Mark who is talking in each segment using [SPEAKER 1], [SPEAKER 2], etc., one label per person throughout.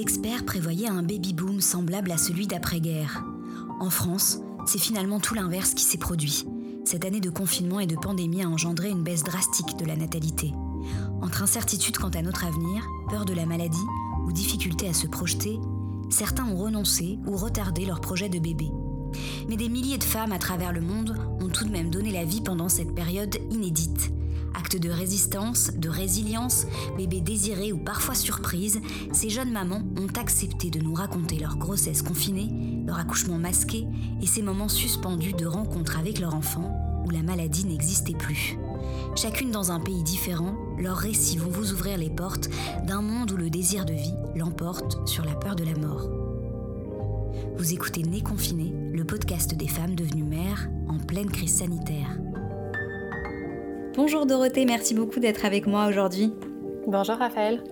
[SPEAKER 1] experts prévoyaient un baby-boom semblable à celui d'après-guerre. En France, c'est finalement tout l'inverse qui s'est produit. Cette année de confinement et de pandémie a engendré une baisse drastique de la natalité. Entre incertitude quant à notre avenir, peur de la maladie ou difficulté à se projeter, certains ont renoncé ou retardé leur projet de bébé. Mais des milliers de femmes à travers le monde ont tout de même donné la vie pendant cette période inédite. Acte de résistance, de résilience, bébés désirés ou parfois surprises, ces jeunes mamans ont accepté de nous raconter leur grossesse confinée, leur accouchement masqué et ces moments suspendus de rencontre avec leur enfant où la maladie n'existait plus. Chacune dans un pays différent, leurs récits vont vous ouvrir les portes d'un monde où le désir de vie l'emporte sur la peur de la mort. Vous écoutez Né confiné, le podcast des femmes devenues mères en pleine crise sanitaire. Bonjour Dorothée, merci beaucoup d'être avec moi aujourd'hui.
[SPEAKER 2] Bonjour Raphaël.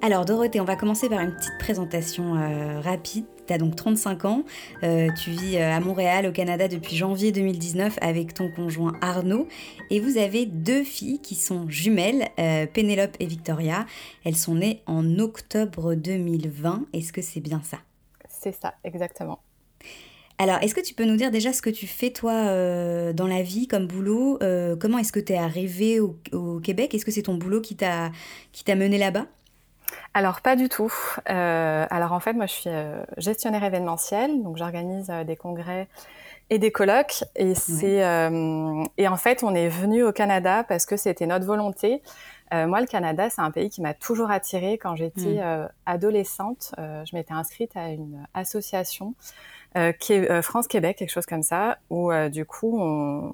[SPEAKER 1] Alors Dorothée, on va commencer par une petite présentation euh, rapide. Tu as donc 35 ans, euh, tu vis euh, à Montréal au Canada depuis janvier 2019 avec ton conjoint Arnaud et vous avez deux filles qui sont jumelles, Pénélope et Victoria. Elles sont nées en octobre 2020, est-ce que c'est bien ça?
[SPEAKER 2] C'est ça, exactement.
[SPEAKER 1] Alors, est-ce que tu peux nous dire déjà ce que tu fais toi euh, dans la vie comme boulot euh, Comment est-ce que tu es arrivé au, Québec? Est-ce que c'est ton boulot qui t'a mené là-bas?
[SPEAKER 2] Alors pas du tout. Euh, alors en fait, moi je suis gestionnaire événementiel, donc j'organise des congrès et des colloques. Et c'est et en fait, on est venu au Canada parce que c'était notre volonté. moi, le Canada, c'est un pays qui m'a toujours attirée. Quand j'étais mmh. adolescente, je m'étais inscrite à une association euh, euh, France-Québec, quelque chose comme ça, où euh, du coup on,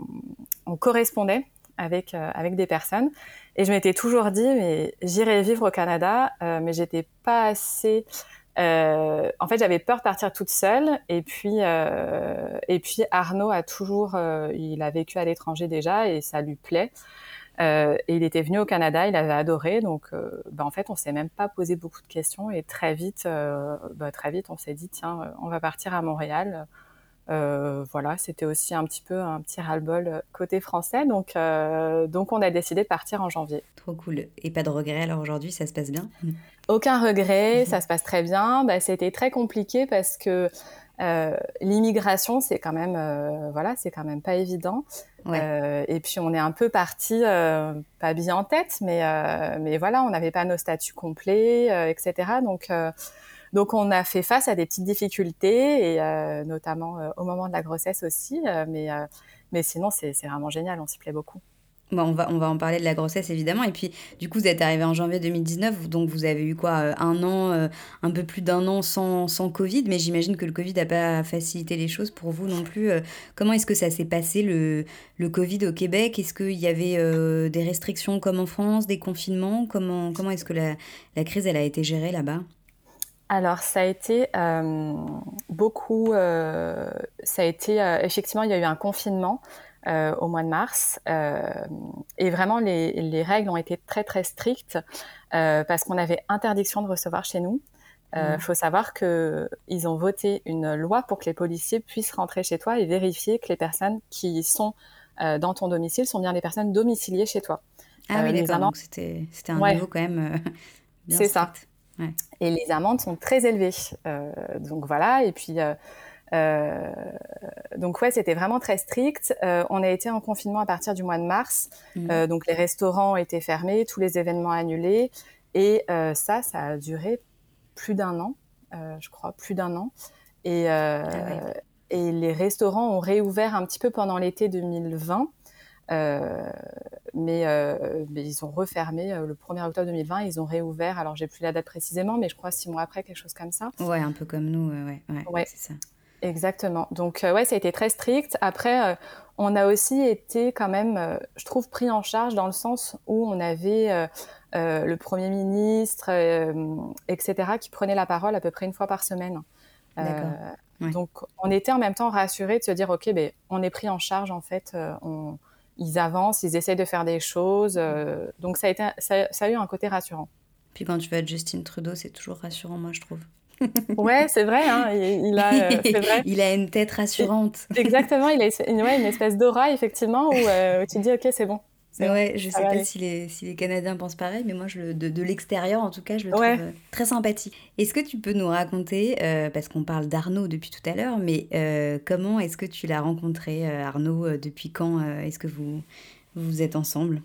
[SPEAKER 2] on correspondait avec avec des personnes. Et je m'étais toujours dit mais j'irai vivre au Canada mais j'étais pas assez euh, en fait j'avais peur de partir toute seule. Et puis euh, et puis Arnaud a toujours il a vécu à l'étranger déjà et ça lui plaît euh, et il était venu au Canada, il avait adoré. Donc, euh, bah, en fait, on s'est même pas posé beaucoup de questions. Et très vite, euh, bah, très vite, on s'est dit tiens, on va partir à Montréal. voilà, c'était aussi un petit peu un petit ras-le-bol côté français. Donc, donc, on a décidé de partir en janvier.
[SPEAKER 1] Trop cool. Et pas de regret alors aujourd'hui, ça se passe bien?
[SPEAKER 2] Aucun regret, ça se passe très bien. Bah, c'était très compliqué parce que l'immigration, c'est quand même, voilà, c'est quand même pas évident. Euh, et puis on est un peu parti, pas bien en tête, mais mais voilà, on n'avait pas nos statuts complets, etc. Donc donc on a fait face à des petites difficultés et notamment au moment de la grossesse aussi. mais mais sinon c'est vraiment génial, on s'y plaît beaucoup.
[SPEAKER 1] Bon, on, va, on va en parler de la grossesse évidemment. Et puis, du coup, vous êtes arrivé en janvier 2019, donc vous avez eu quoi euh, Un an, euh, un peu plus d'un an sans, sans Covid, mais j'imagine que le Covid n'a pas facilité les choses pour vous non plus. Euh. comment est-ce que ça s'est passé le, le Covid au Québec? Est-ce qu'il y avait des restrictions comme en France, des confinements? Comment, comment est-ce que la, la crise elle a été gérée là-bas?
[SPEAKER 2] Alors, ça a été beaucoup. ça a été effectivement, il y a eu un confinement euh, au mois de mars. Euh, et vraiment, les, les, règles ont été très très strictes euh, parce qu'on avait interdiction de recevoir chez nous. Il mmh. faut savoir que ils ont voté une loi pour que les policiers puissent rentrer chez toi et vérifier que les personnes qui sont dans ton domicile sont bien des personnes domiciliées chez toi.
[SPEAKER 1] Ah oui, d'accord. Donc c'était un niveau quand même.
[SPEAKER 2] C'est ça. Ouais. Et les amendes sont très élevées. donc voilà. Et puis euh, donc ouais, c'était vraiment très strict. Euh, on a été en confinement à partir du mois de mars. Mmh. Euh, donc les restaurants étaient fermés, tous les événements annulés. Et ça, ça a duré plus d'un an, je crois, plus d'un an. Et, ah et les restaurants ont réouvert un petit peu pendant l'été 2020. Euh, mais, mais, ils ont refermé le 1er octobre 2020. Ils ont réouvert. Alors, j'ai plus la date précisément, mais je crois six mois après, quelque chose comme ça.
[SPEAKER 1] Ouais, un peu comme nous. ouais, ouais, ouais. c'est ça.
[SPEAKER 2] Exactement. Donc euh, ouais, ça a été très strict. Après, euh, on a aussi été quand même, euh, je trouve, pris en charge dans le sens où on avait le Premier ministre, etc., qui prenait la parole à peu près une fois par semaine. Donc on était en même temps rassurés de se dire, ok, ben, on est pris en charge en fait. On, ils avancent, ils essayent de faire des choses. donc ça a, été, ça, ça a eu un côté rassurant.
[SPEAKER 1] Puis quand tu vas être Justine Trudeau, c'est toujours rassurant, moi, je trouve
[SPEAKER 2] ouais, c'est vrai, hein, il, a, euh,
[SPEAKER 1] il a une tête rassurante.
[SPEAKER 2] Exactement, il a une, une espèce d'aura, effectivement, où, euh, tu te dis, ok, c'est bon,
[SPEAKER 1] Ouais, je sais pas si les, si les Canadiens pensent pareil, mais moi, je de, de l'extérieur, en tout cas, je le trouve euh, très sympathique. Est-ce que tu peux nous raconter, euh, parce qu'on parle d'Arnaud depuis tout à l'heure, mais comment est-ce que tu l'as rencontré, Arnaud Depuis quand est-ce que vous, vous êtes ensemble?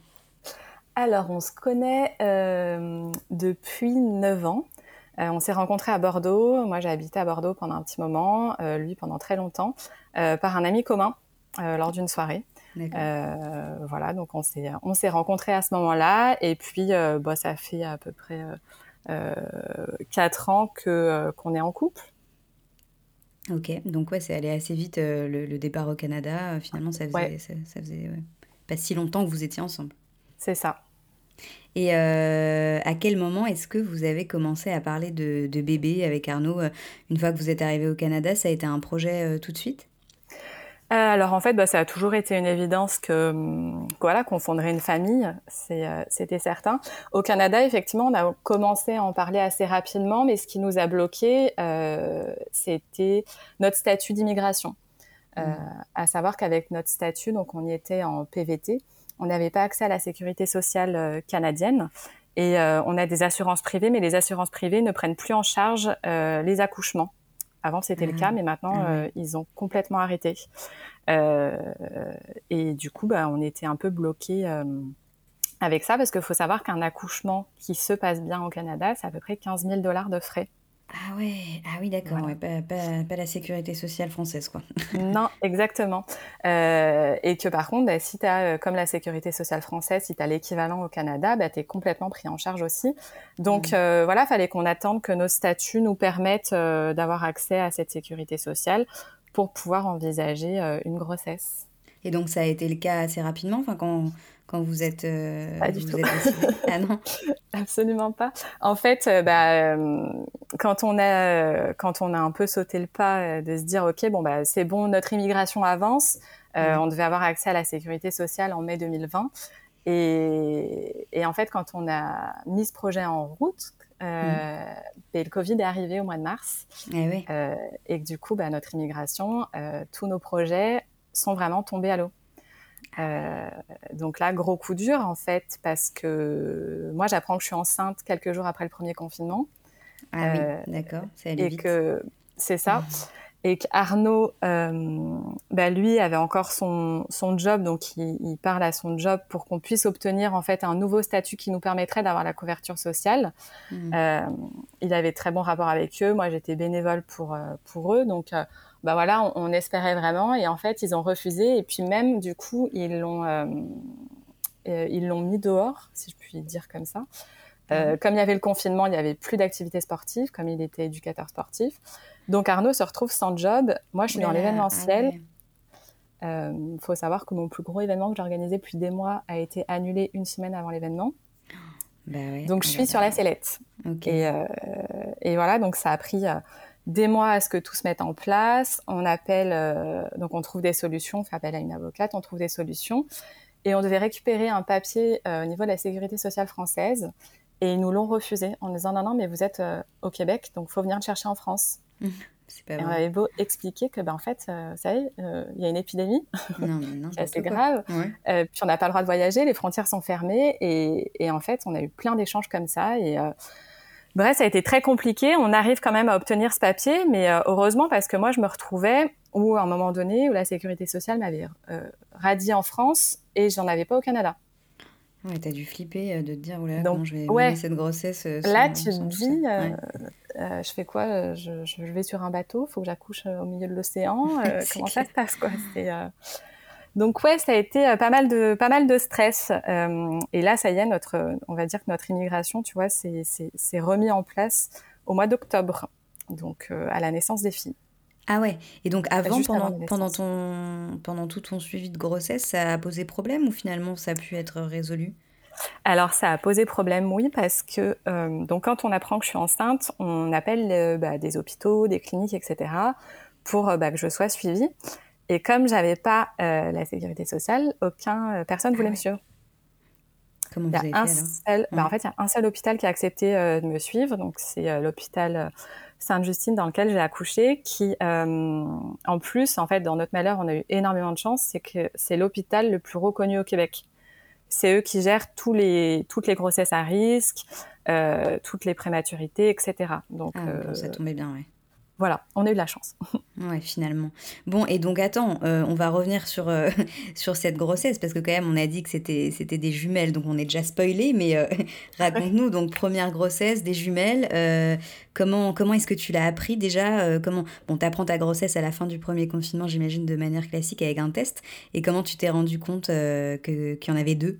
[SPEAKER 2] Alors, on se connaît depuis 9 ans. On s'est rencontrés à Bordeaux. Moi, j'ai habité à Bordeaux pendant un petit moment, lui pendant très longtemps, par un ami commun lors d'une soirée. Euh, voilà, donc on s'est on s'est rencontrés à ce moment-là, et puis euh, bah, ça fait à peu près euh, quatre ans que qu'on est en couple.
[SPEAKER 1] Ok, donc ouais, c'est allé assez vite le, départ au Canada. finalement, ça faisait, ça, faisait pas si longtemps que vous étiez ensemble.
[SPEAKER 2] C'est ça.
[SPEAKER 1] Et à quel moment est-ce que vous avez commencé à parler de, de bébé avec Arnaud Une fois que vous êtes arrivé au Canada, ça a été un projet tout de suite?
[SPEAKER 2] Euh, alors en fait, bah, ça a toujours été une évidence que hum, voilà qu'on fonderait une famille, euh, c'était certain. Au Canada, effectivement, on a commencé à en parler assez rapidement, mais ce qui nous a bloqué, euh, c'était notre statut d'immigration. Mmh. À savoir qu'avec notre statut, donc on y était en PVT, on n'avait pas accès à la sécurité sociale canadienne. Et on a des assurances privées, mais les assurances privées ne prennent plus en charge les accouchements. Avant, c'était le cas, mmh. mais maintenant, mmh. euh, ils ont complètement arrêté. Euh, et du coup, bah, on était un peu bloqués euh, avec ça, parce qu'il faut savoir qu'un accouchement qui se passe bien au Canada, c'est à peu près 15 000 dollars de frais.
[SPEAKER 1] Ah ouais, ah oui d'accord, pas, la sécurité sociale française quoi.
[SPEAKER 2] non, exactement. Euh, et que par contre, bah, si tu as, euh, comme la sécurité sociale française, si tu as l'équivalent au Canada, bah, tu es complètement pris en charge aussi. Donc mmh. euh, voilà, fallait qu'on attende que nos statuts nous permettent d'avoir accès à cette sécurité sociale pour pouvoir envisager une grossesse.
[SPEAKER 1] Et donc ça a été le cas assez rapidement, enfin quand quand vous êtes,
[SPEAKER 2] euh, pas du tout. ah non absolument pas en fait euh, bah, euh, quand on a quand on a un peu sauté le pas de se dire ok bon bah c'est bon notre immigration avance on devait avoir accès à la sécurité sociale en mai 2020 et, et en fait quand on a mis ce projet en route mm. ben, le Covid est arrivé au mois de mars
[SPEAKER 1] eh oui.
[SPEAKER 2] et que du coup bah, notre immigration tous nos projets sont vraiment tombés à l'eau euh, donc là, gros coup dur en fait, parce que moi j'apprends que je suis enceinte quelques jours après le premier confinement.
[SPEAKER 1] Ah oui, euh, d'accord,
[SPEAKER 2] c'est Et que c'est ça. Et qu'Arnaud, euh, bah, lui, avait encore son, son job, donc il, il, parle à son job pour qu'on puisse obtenir en fait un nouveau statut qui nous permettrait d'avoir la couverture sociale. Mmh. Euh, il avait très bon rapport avec eux. Moi, j'étais bénévole pour euh, pour eux, donc bah voilà, on, espérait vraiment et en fait ils ont refusé et puis même du coup ils l'ont euh, euh, ils l'ont mis dehors, si je puis dire comme ça. Euh, mhm. Comme il y avait le confinement, il n'y avait plus d'activités sportives, comme il était éducateur sportif. Donc Arnaud se retrouve sans job. Moi, je suis dans l'événementiel. Il ah faut savoir que mon plus gros événement que j'ai organisé depuis des mois a été annulé une semaine avant l'événement. Bah donc je suis sur la sellette. Et, et, voilà, donc ça a pris des mois à ce que tout se mette en place. On appelle, euh, donc on trouve des solutions, on fait appel à une avocate, on trouve des solutions. Et on devait récupérer un papier euh, au niveau de la sécurité sociale française. Et ils nous l'ont refusé en disant non, non, mais vous êtes euh, au Québec, donc il faut venir le chercher en France. Pas et on avait beau expliquer que, ben, en fait, ça y est, il y a une épidémie, c'est grave. puis on n'a pas le droit de voyager, les frontières sont fermées. Et, et en fait, on a eu plein d'échanges comme ça. Et Bref, ça a été très compliqué. On arrive quand même à obtenir ce papier, mais euh, heureusement parce que moi, je me retrouvais où, à un moment donné, où la sécurité sociale m'avait euh, radié en France et j'en avais pas au Canada.
[SPEAKER 1] Ouais, t'as dû flipper euh, de te dire, oula, comment je vais ouais, cette grossesse
[SPEAKER 2] Là, tu te dis, je fais quoi je, je, vais sur un bateau, faut que j'accouche au milieu de l'océan. comment ça se passe, quoi? Donc ouais, ça a été euh, pas mal de pas mal de stress. Euh, et là, ça y est, notre, on va dire que notre immigration, tu vois, c'est remis en place au mois d'octobre, donc euh, à la naissance des filles.
[SPEAKER 1] Ah ouais. Et donc avant, pendant, pendant, ton, pendant tout ton suivi de grossesse, ça a posé problème ou finalement ça a pu être résolu?
[SPEAKER 2] Alors ça a posé problème, oui, parce que donc quand on apprend que je suis enceinte, on appelle bah, des hôpitaux, des cliniques, etc. pour bah, que je sois suivie. Et comme j'avais pas euh, la sécurité sociale, aucun euh, personne voulait ah me suivre.
[SPEAKER 1] Comment vous avez
[SPEAKER 2] un seul, bah, En fait, il y a un seul hôpital qui a accepté euh, de me suivre, donc c'est l'hôpital Sainte-Justine dans lequel j'ai accouché, qui, en plus, en fait, dans notre malheur, on a eu énormément de chance, c'est que c'est l'hôpital le plus reconnu au Québec. c'est eux qui gèrent tous les, toutes les grossesses à risque, toutes les prématurités, etc.
[SPEAKER 1] Donc, ah, ça tombait bien, ouais
[SPEAKER 2] voilà, on a eu de la chance.
[SPEAKER 1] ouais, finalement. Bon, et donc attends, euh, on va revenir sur, euh, sur cette grossesse, parce que quand même, on a dit que c'était, c'était des jumelles, donc on est déjà spoilé, mais euh, raconte-nous, donc première grossesse, des jumelles, comment, comment est-ce que tu l'as appris déjà comment... Bon, apprends ta grossesse à la fin du premier confinement, j'imagine, de manière classique avec un test, et comment tu t'es rendu compte que, qu'il y en avait deux?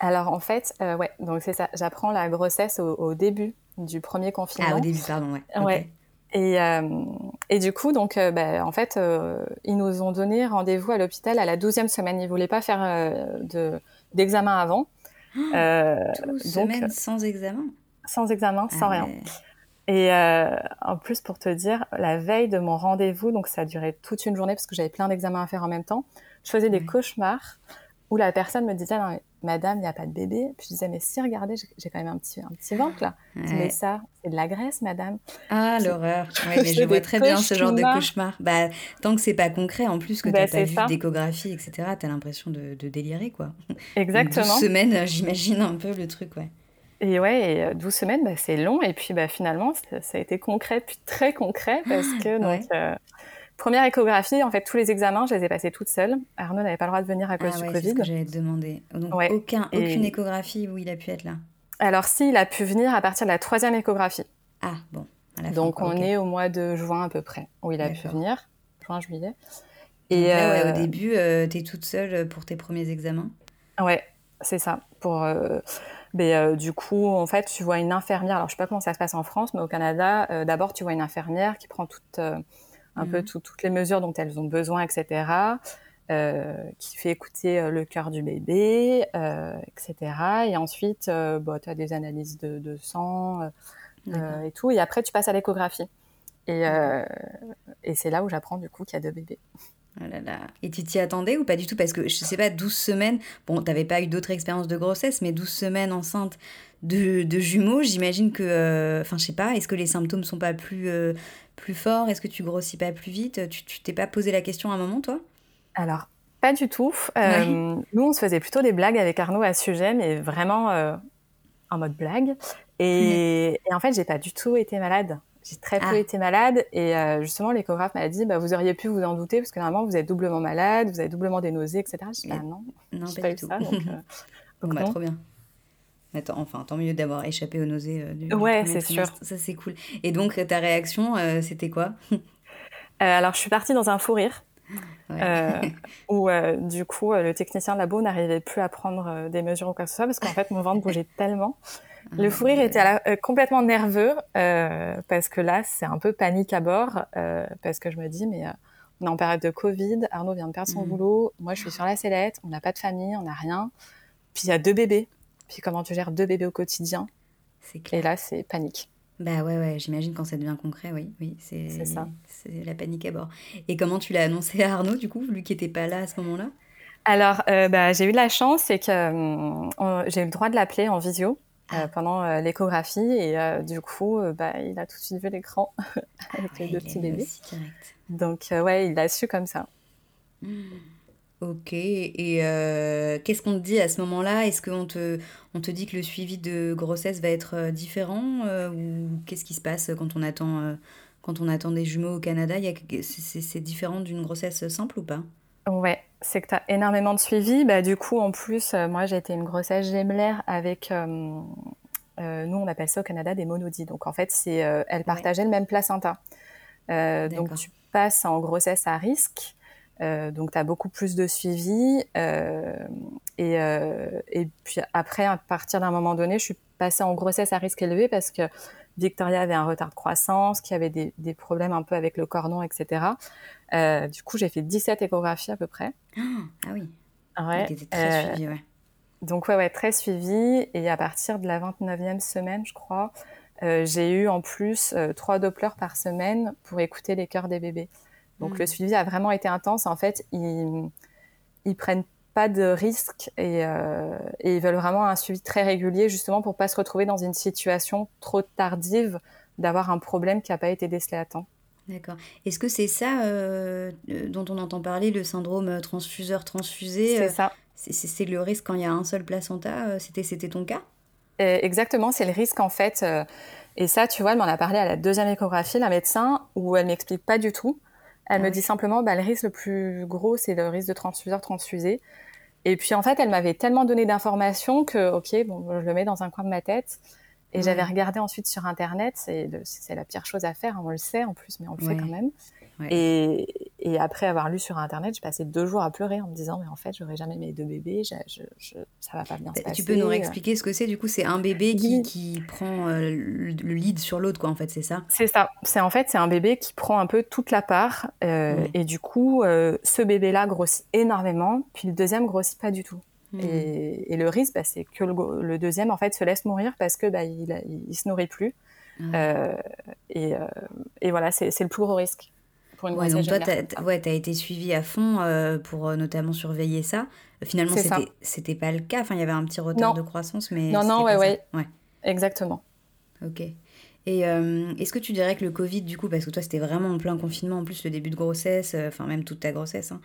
[SPEAKER 2] Alors en fait, ouais, donc c'est ça. J'apprends la grossesse au, début du premier confinement.
[SPEAKER 1] Ah, au début, pardon, ouais.
[SPEAKER 2] Ouais. Et, euh, et, du coup, donc, euh, bah, en fait, euh, ils nous ont donné rendez-vous à l'hôpital à la 12e semaine. Ils voulaient pas faire de, d'examen avant.
[SPEAKER 1] Euh, donc, sans examen
[SPEAKER 2] Sans examen, sans ah rien. Et en plus, pour te dire, la veille de mon rendez-vous, donc ça a duré toute une journée parce que j'avais plein d'examens à faire en même temps, je faisais des cauchemars où la personne me disait non, Madame, il n'y a pas de bébé. Puis je disais Mais si, regardez, j'ai quand même un petit, un petit ventre là. Mais ça, c'est de la graisse, Madame.
[SPEAKER 1] Ah, l'horreur. Ouais, mais je vois très bien ce genre de cauchemar. Bah, tant que c'est pas concret, en plus que bah, tu n'as pas vu d'échographie, etc., tu as l'impression de, de, délirer, quoi.
[SPEAKER 2] Exactement. 12
[SPEAKER 1] semaines, euh, j'imagine un peu le truc, ouais.
[SPEAKER 2] Et ouais, et 12 euh, semaines, bah, c'est long. Et puis bah, finalement, ça a été concret, puis très concret, parce que donc, euh, Première échographie, en fait, tous les examens, je les ai passés toute seule. Arnaud n'avait pas le droit de venir à cause
[SPEAKER 1] ah
[SPEAKER 2] du Covid.
[SPEAKER 1] C'est ce que j'allais te demander. Donc, aucun, aucune échographie où il a pu être là
[SPEAKER 2] Alors, si, il a pu venir à partir de la troisième échographie.
[SPEAKER 1] Ah, bon.
[SPEAKER 2] Donc, on est au mois de juin à peu près, où il a pu venir. Juin, juillet.
[SPEAKER 1] Et euh, au début, euh, tu es toute seule pour tes premiers examens
[SPEAKER 2] Ouais, c'est ça. Pour. Euh, mais, du coup, en fait, tu vois une infirmière. Alors, je sais pas comment ça se passe en France, mais au Canada, d'abord, tu vois une infirmière qui prend toute un peu mhm. toutes les mesures dont elles ont besoin, etc. Euh, qui fait écouter euh, le cœur du bébé, euh, etc. Et ensuite, bah, tu as des analyses de, sang et tout. Et après, tu passes à l'échographie. Et, et c'est là où j'apprends du coup qu'il y a deux bébés.
[SPEAKER 1] Oh Et tu t'y attendais ou pas du tout? Parce que je sais pas, 12 semaines, bon, t'avais pas eu d'autres expériences de grossesse, mais 12 semaines enceinte de, de jumeaux, j'imagine que. Enfin, je sais pas, est-ce que les symptômes sont pas plus, plus fort? Est-ce que tu grossis pas plus vite? Tu t'es pas posé la question à un moment, toi?
[SPEAKER 2] Alors, pas du tout. Euh, nous, on se faisait plutôt des blagues avec Arnaud à ce sujet, mais vraiment euh, en mode blague. Et, en fait, j'ai pas du tout été malade. J'ai très peu ah. été malade et euh, justement l'échographe m'a dit bah, vous auriez pu vous en douter parce que normalement vous êtes doublement malade, vous avez doublement des nausées, etc. Je dis bah, non,
[SPEAKER 1] non pas, du tout. Ça, donc, donc bah, trop bien enfin, tant mieux d'avoir échappé aux nausées euh, du,
[SPEAKER 2] Ouais, c'est sûr.
[SPEAKER 1] Ça, c'est cool. Et donc, ta réaction, euh, c'était quoi? Euh,
[SPEAKER 2] Alors, je suis partie dans un fou rire. où du coup le technicien de labo n'arrivait plus à prendre des mesures ou quoi que ce soit parce qu'en fait mon ventre bougeait tellement. Ah, le fou rire était complètement nerveux parce que là c'est un peu panique à bord parce que je me dis mais on est en période de Covid, Arnaud vient de perdre son mmh. boulot, moi je suis sur la sellette, on n'a pas de famille, on n'a rien, puis il y a deux bébés. Puis comment tu gères deux bébés au quotidien. Et là, c'est panique.
[SPEAKER 1] Bah ouais, ouais, j'imagine quand ça devient concret, oui, oui, c'est ça. C'est la panique à bord. Et comment tu l'as annoncé à Arnaud, du coup, lui qui n'était pas là à ce moment-là?
[SPEAKER 2] Alors, euh, bah, j'ai eu de la chance, c'est que euh, j'ai eu le droit de l'appeler en visio. Euh, ah. pendant l'échographie et du coup bah, il a tout de suite vu l'écran avec les deux petits bébés donc ouais il l'a su comme ça
[SPEAKER 1] mmh. Ok, et euh, qu'est-ce qu'on te dit à ce moment-là? Est-ce qu'on te, on te dit que le suivi de grossesse va être euh, différent euh, Ou qu'est-ce qui se passe quand on attend, quand on attend des jumeaux au Canada? C'est différent d'une grossesse simple ou pas?
[SPEAKER 2] Ouais, c'est que tu as énormément de suivi. Bah, du coup, en plus, moi j'ai été une grossesse gémellaire avec, nous on appelle ça au Canada des monodies. Donc en fait, c'est, elles partageaient le même placenta. donc tu passes en grossesse à risque. Euh, donc, tu as beaucoup plus de suivi. Euh, et, euh, et, puis après, à partir d'un moment donné, je suis passée en grossesse à risque élevé parce que Victoria avait un retard de croissance, qui avait des, des problèmes un peu avec le cordon, etc. du coup, j'ai fait 17 échographies à peu près.
[SPEAKER 1] Ah oui.
[SPEAKER 2] Ouais.
[SPEAKER 1] très suivi, ouais.
[SPEAKER 2] Donc, ouais, ouais, très suivi. Et à partir de la 29e semaine, je crois, j'ai eu en plus trois Dopplers par semaine pour écouter les cœurs des bébés. Donc le mm. suivi a vraiment été intense. En fait, ils, ils prennent pas de risques euh, et, ils veulent vraiment un suivi très régulier justement pour pas se retrouver dans une situation trop tardive d'avoir un problème qui n'a pas été décelé à temps.
[SPEAKER 1] D'accord. Est-ce que c'est ça euh, dont on entend parler, le syndrome transfuseur-transfusé
[SPEAKER 2] C'est ça.
[SPEAKER 1] C'est le risque quand il y a un seul placenta C'était ton cas?
[SPEAKER 2] Exactement, c'est le risque en fait. et ça, tu vois, elle m'en a parlé à la deuxième échographie, la médecin, où elle m'explique pas du tout. Elle me dit simplement, bah, le risque le plus gros, c'est le risque de transfuseur transfusé. Et puis en fait, elle m'avait tellement donné d'informations que, ok, bon, je le mets dans un coin de ma tête. Et j'avais regardé ensuite sur Internet, c'est la pire chose à faire, hein, on le sait en plus, mais on le fait quand même. Et, et, après avoir lu sur Internet, j'ai passé deux jours à pleurer en me disant, mais en fait, j'aurai jamais mes deux bébés, je, je, ça va pas bien se passer.
[SPEAKER 1] Tu peux nous réexpliquer ce que c'est Du coup, c'est un bébé qui, qui prend euh, le lead sur l'autre, quoi, en fait, c'est ça?
[SPEAKER 2] C'est ça. C'est en fait, c'est un bébé qui prend un peu toute la part. Euh, et du coup, euh, ce bébé-là grossit énormément, puis le deuxième grossit pas du tout. Hmm. Et, et, le risque, bah, c'est que le, le, deuxième, en fait, se laisse mourir parce que bah, il, il, se nourrit plus. Ah. et, et, voilà, c'est le plus gros risque
[SPEAKER 1] pour une ouais, donc toi, tu as, ouais, as été suivi à fond euh, pour euh, notamment surveiller ça. Finalement, c'était pas le cas. Enfin, il y avait un petit retard de croissance, mais.
[SPEAKER 2] Non, non, ouais, ouais, ouais. Exactement.
[SPEAKER 1] Ok. Et euh, est-ce que tu dirais que le Covid, du coup, parce que toi, c'était vraiment en plein confinement, en plus, le début de grossesse, enfin, même toute ta grossesse, hein,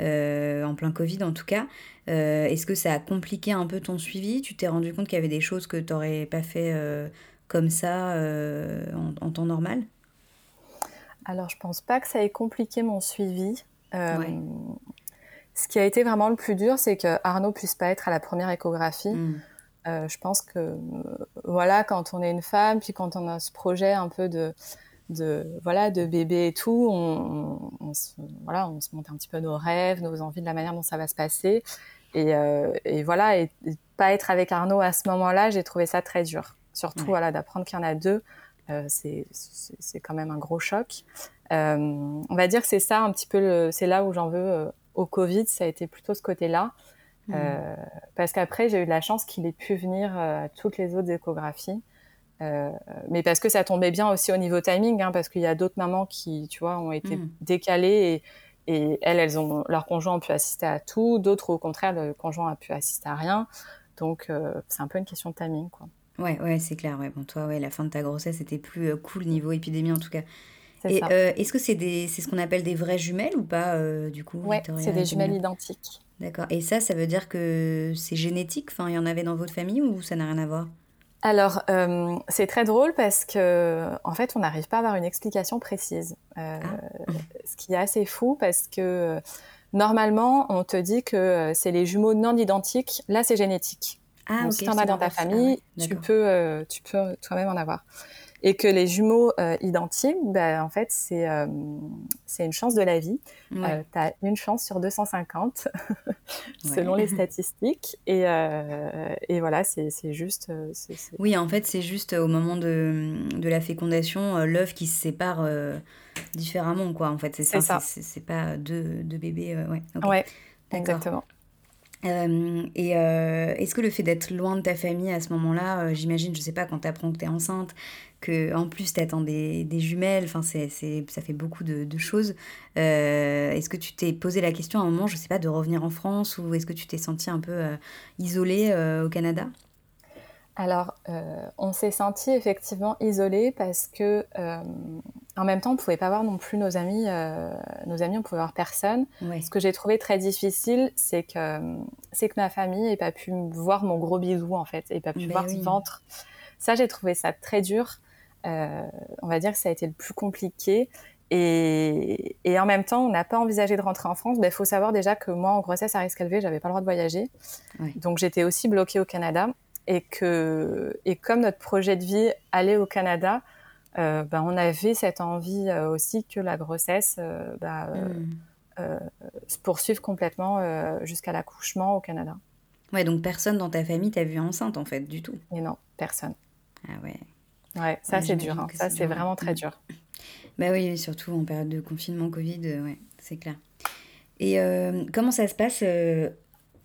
[SPEAKER 1] en plein Covid en tout cas, est-ce que ça a compliqué un peu ton suivi? Tu t'es rendu compte qu'il y avait des choses que tu n'aurais pas fait comme ça en, en, temps normal?
[SPEAKER 2] Alors, je pense pas que ça ait compliqué mon suivi. Euh, ce qui a été vraiment le plus dur, c'est que Arnaud puisse pas être à la première échographie. Hmm. Euh, je pense que euh, voilà, quand on est une femme, puis quand on a ce projet un peu de, de voilà, de bébé et tout, on, se, voilà, on se monte un petit peu nos rêves, nos envies de la manière dont ça va se passer. Et, et voilà, et, pas être avec Arnaud à ce moment-là, j'ai trouvé ça très dur. Surtout voilà, d'apprendre qu'il y en a deux. Euh, c'est quand même un gros choc. Euh, on va dire que c'est ça un petit peu, c'est là où j'en veux euh, au Covid, ça a été plutôt ce côté-là. Mmh. parce qu'après, j'ai eu de la chance qu'il ait pu venir à toutes les autres échographies. mais parce que ça tombait bien aussi au niveau timing, hein, parce qu'il y a d'autres mamans qui, tu vois, ont été mmh. décalées et, et, elles, elles ont, leur conjoint ont pu assister à tout, d'autres au contraire, le conjoint a pu assister à rien. Donc, c'est un peu une question de timing, quoi.
[SPEAKER 1] Ouais, ouais, c'est clair. Ouais. Bon, toi, ouais, la fin de ta grossesse était plus euh, cool niveau épidémie en tout cas. Euh, est-ce que c'est c'est ce qu'on appelle des vraies jumelles ou pas euh, du coup
[SPEAKER 2] Ouais, c'est des jumelles identiques.
[SPEAKER 1] D'accord. Et ça, ça veut dire que c'est génétique? Enfin, il y en avait dans votre famille ou ça n'a rien à voir?
[SPEAKER 2] Alors, c'est très drôle parce que, en fait, on n'arrive pas à avoir une explication précise. Ah. Ce qui est assez fou parce que, normalement, on te dit que c'est les jumeaux non identiques. Là, c'est génétique. Ah, si tu en as dans ta famille, tu, peux, euh, tu peux toi-même en avoir. Et que les jumeaux euh, identiques, ben, en fait, c'est euh, c'est une chance de la vie. tu as une chance sur 250, selon les statistiques. Et, et voilà, c'est juste.
[SPEAKER 1] Oui, en fait, c'est juste au moment de, de la fécondation, l'œuf qui se sépare différemment, quoi. En fait, c'est ça. C'est pas deux, deux bébés. ouais,
[SPEAKER 2] ouais exactement.
[SPEAKER 1] Euh, et euh, est-ce que le fait d'être loin de ta famille à ce moment-là, euh, j'imagine, je sais pas, quand tu apprends que tu es enceinte, que en plus tu attends des, des, jumelles, c'est, ça fait beaucoup de, de choses. est-ce que tu t'es posé la question à un moment, je sais pas, de revenir en France ou est-ce que tu t'es sentie un peu isolée au Canada?
[SPEAKER 2] Alors, euh, on s'est senti effectivement isolé parce que, euh, en même temps, on pouvait pas voir non plus nos amis. Euh, nos amis, on pouvait voir personne. Ce que j'ai trouvé très difficile, c'est que c'est que ma famille n'ait pas pu voir mon gros bisou en fait, et pas pu ben voir ce ventre. Ça, j'ai trouvé ça très dur. on va dire que ça a été le plus compliqué. Et, et en même temps, on n'a pas envisagé de rentrer en France. Il ben, faut savoir déjà que moi, en grossesse à risque élevé, j'avais pas le droit de voyager. Donc j'étais aussi bloquée au Canada et que et comme notre projet de vie allait au Canada, euh, ben, on avait cette envie euh, aussi que la grossesse euh, ben, mm. se poursuive complètement jusqu'à l'accouchement au Canada.
[SPEAKER 1] Ouais, donc personne dans ta famille t'a vu enceinte en fait du tout.
[SPEAKER 2] Et non, personne.
[SPEAKER 1] Ah ouais.
[SPEAKER 2] Ouais, ça c'est dur. Hein. Ça c'est vraiment très dur.
[SPEAKER 1] Bah oui, surtout en période de confinement Covid, ouais, c'est clair. Et comment ça se passe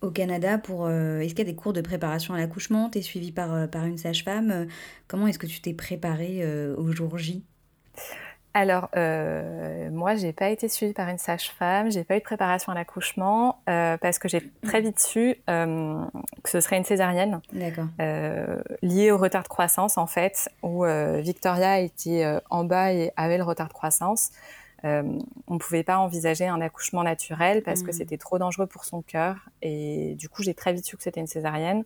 [SPEAKER 1] au Canada pour euh, est-ce qu'il y a des cours de préparation à l'accouchement? Tu es suivie par, euh, par une sage-femme? Comment est-ce que tu t'es préparée euh, au jour J?
[SPEAKER 2] Alors, moi, j'ai pas été suivie par une sage-femme, j'ai pas eu de préparation à l'accouchement parce que j'ai très vite su que ce serait une césarienne. Liée au retard de croissance, en fait, où Victoria était en bas et avait le retard de croissance. On ne pouvait pas envisager un accouchement naturel parce que mmh. c'était trop dangereux pour son cœur. Et du coup, j'ai très vite su que c'était une césarienne.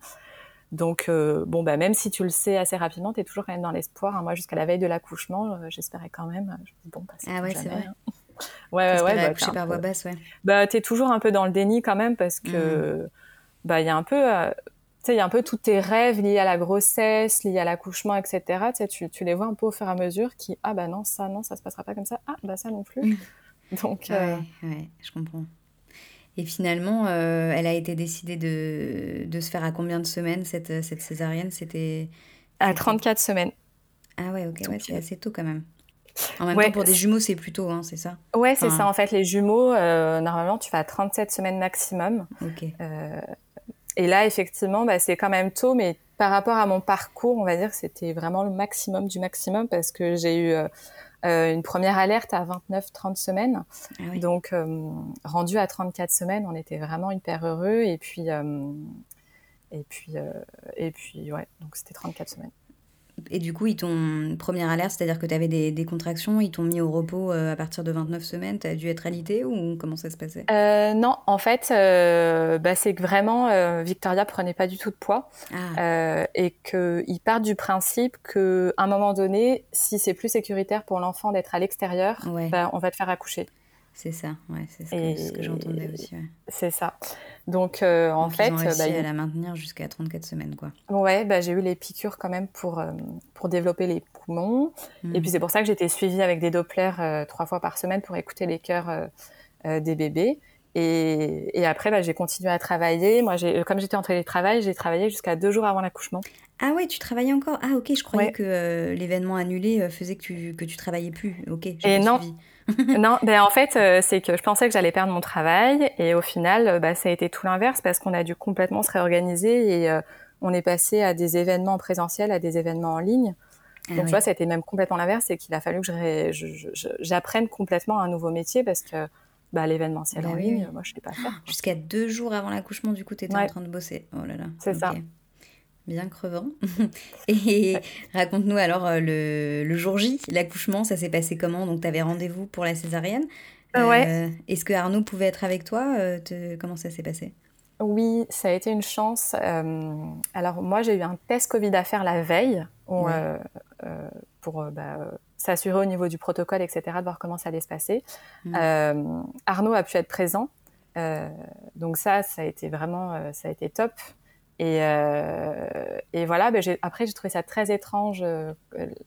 [SPEAKER 2] Donc, bon, bah, même si tu le sais assez rapidement, tu es toujours quand même dans l'espoir. Hein. Moi, jusqu'à la veille de l'accouchement, j'espérais quand même. Je
[SPEAKER 1] bon, bah, ah ouais, c'est vrai.
[SPEAKER 2] Ouais, ouais, bah,
[SPEAKER 1] accoucher par voie basse, ouais.
[SPEAKER 2] Bah, t'es toujours un peu dans le déni quand même parce que, mmh. bah, il y a un peu, tu sais, il y a un peu tous tes rêves liés à la grossesse, liés à l'accouchement, etc. Tu, tu les vois un peu au fur et à mesure qui, ah bah non, ça, non, ça se passera pas comme ça. Ah bah ça non plus. Mm. Donc,
[SPEAKER 1] euh, ouais, je comprends. Et finalement, euh, elle a été décidée de, de, se faire à combien de semaines cette, cette césarienne? C'était
[SPEAKER 2] à 34 semaines.
[SPEAKER 1] Ah ouais, ok, ouais, c'est assez tôt quand même. En même temps, pour des jumeaux, c'est plutôt, hein, c'est ça?
[SPEAKER 2] Ouais, c'est ça. En fait, les jumeaux, euh, normalement, tu vas à 37 semaines maximum.
[SPEAKER 1] Ok.
[SPEAKER 2] Et là, effectivement, bah, c'est quand même tôt, mais par rapport à mon parcours, on va dire que c'était vraiment le maximum du maximum parce que j'ai eu euh, euh une première alerte à 29-30 semaines. Ah Donc, euh, rendu à 34 semaines, on était vraiment hyper heureux. Et puis, euh, et puis, et puis, ouais, donc c'était 34 semaines.
[SPEAKER 1] Et du coup, ils t'ont. Première alerte, c'est-à-dire que tu avais des, des, contractions, ils t'ont mis au repos euh, à partir de 29 semaines. Tu as dû être alité ou comment ça se passait?
[SPEAKER 2] Euh, Non, en fait, euh, bah, c'est que vraiment, euh, Victoria prenait pas du tout de poids. Ah. Et qu'ils partent du principe qu'à un moment donné, si c'est plus sécuritaire pour l'enfant d'être à l'extérieur, bah, on va te faire accoucher.
[SPEAKER 1] C'est ça, ouais, c'est ce que, j'entendais aussi. Ouais.
[SPEAKER 2] C'est ça. Donc, euh, en fait. Ils
[SPEAKER 1] ont réussi bah, à la maintenir jusqu'à 34 semaines, quoi.
[SPEAKER 2] Ouais, bah, j'ai eu les piqûres quand même pour, euh, pour développer les poumons. Et puis, hmm. c'est pour ça que j'étais suivie avec des Dopplers euh, trois fois par semaine pour écouter les cœurs des bébés. Et, et après, bah, j'ai continué à travailler. Moi, comme j'étais en télétravail, j'ai travaillé jusqu'à deux jours avant l'accouchement.
[SPEAKER 1] Ah ouais, tu travaillais encore? Ah ok, je croyais que l'événement annulé faisait que tu, que tu travaillais plus. Ok,
[SPEAKER 2] Et non, non, ben en fait, euh, c'est que je pensais que j'allais perdre mon travail et au final, euh, bah, ça a été tout l'inverse parce qu'on a dû complètement se réorganiser et euh, on est passé à des événements présentiels, à des événements en ligne. Ah Donc tu vois, ça a été même complètement l'inverse, c'est qu'il a fallu que j'apprenne complètement un nouveau métier parce que bah, l'événementiel bah en ligne, moi je ne sais pas faire.
[SPEAKER 1] Jusqu'à deux jours avant l'accouchement, du coup, tu étais en train de bosser. Oh là là.
[SPEAKER 2] C'est ça
[SPEAKER 1] bien crevant. et raconte-nous alors euh, le, le, jour J, l'accouchement, ça s'est passé comment? Donc tu avais rendez-vous pour la césarienne?
[SPEAKER 2] Euh, ouais.
[SPEAKER 1] Est-ce que Arnaud pouvait être avec toi? Euh, Comment ça s'est passé?
[SPEAKER 2] Oui, ça a été une chance. alors moi, j'ai eu un test Covid à faire la veille pour bah, s'assurer au niveau du protocole, etc., de voir comment ça allait se passer. Mmh. Arnaud a pu être présent. donc ça, ça a été vraiment, ça a été top. Et, euh, et voilà, ben après j'ai trouvé ça très étrange, euh,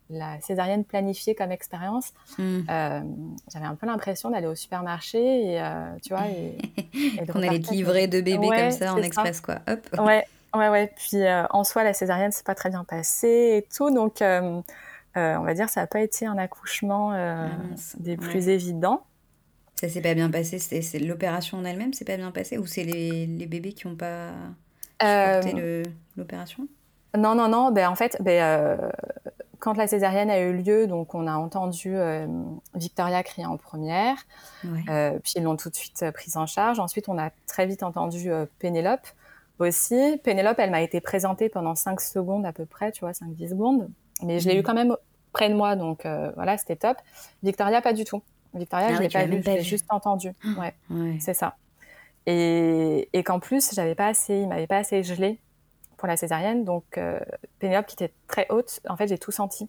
[SPEAKER 2] la césarienne planifiée comme expérience. Mm. Euh, J'avais un peu l'impression d'aller au supermarché et tu vois, et,
[SPEAKER 1] et qu'on allait te livrer deux bébés comme ça en express quoi. Hop.
[SPEAKER 2] Ouais, ouais, ouais. Puis en soi, la césarienne c'est pas très bien passé et tout, donc on va dire ça n'a pas été un accouchement ah, des plus évidents.
[SPEAKER 1] Ça s'est pas bien passé. C'est l'opération en elle-même, c'est pas bien passé ou c'est les, les bébés qui ont pas euh, l'opération?
[SPEAKER 2] Non, non, non. Ben, en fait, ben, euh, quand la césarienne a eu lieu, donc on a entendu euh, Victoria crier en première, puis ils l'ont tout de suite prise en charge. Ensuite, on a très vite entendu Pénélope aussi. Pénélope, elle m'a été présentée pendant 5 secondes à peu près, tu vois, 5-10 secondes. Mais je l'ai eu mhm. quand même près de moi, donc voilà, c'était top. Victoria, pas du tout. Victoria, ah je l'ai pas vue, je l'ai juste entendue. ouais. c'est ça. Et, et qu'en plus, j'avais pas assez, il m'avait pas assez gelé pour la césarienne. Donc, euh, Pénélope, qui était très haute, en fait, j'ai tout senti.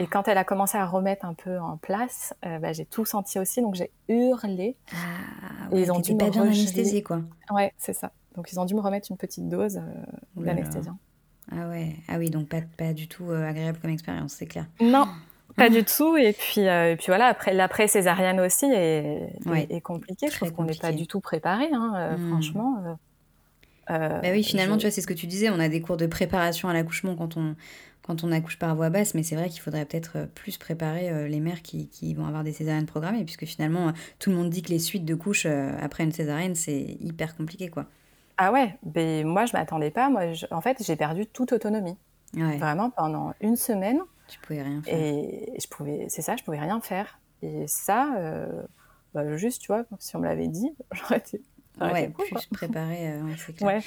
[SPEAKER 2] Et quand elle a commencé à remettre un peu en place, euh, bah, j'ai tout senti aussi. Donc, j'ai hurlé.
[SPEAKER 1] Ah, et ils ont dû pas bien anesthésier, quoi.
[SPEAKER 2] Ouais, c'est ça. Donc, ils ont dû me remettre une petite dose euh, d'anesthésiant.
[SPEAKER 1] Ah ouais, ah oui, donc pas, pas du tout euh, agréable comme expérience, c'est clair.
[SPEAKER 2] Non, pas du tout. Et puis, euh, et puis voilà, après l'après césarienne aussi est, est, compliqué. Je trouve qu'on n'est pas du tout préparé, hein, euh, hmm. franchement. Euh,
[SPEAKER 1] euh bah oui, finalement, tu vois, c'est ce que tu disais. On a des cours de préparation à l'accouchement quand on, quand on accouche par voie basse, mais c'est vrai qu'il faudrait peut-être plus préparer les mères qui, qui, vont avoir des césariennes programmées, puisque finalement, tout le monde dit que les suites de couches après une césarienne, c'est hyper compliqué, quoi.
[SPEAKER 2] Ah ouais, mais moi, je m'attendais pas. Moi, en fait, j'ai perdu toute autonomie. Vraiment, pendant une semaine,
[SPEAKER 1] tu pouvais rien faire.
[SPEAKER 2] Et je pouvais, c'est ça, je pouvais rien faire. Et ça, euh, bah, juste, tu vois, si on me l'avait dit, j'aurais été.
[SPEAKER 1] Ouais, plus préparé, euh, c'est clair. Ouais.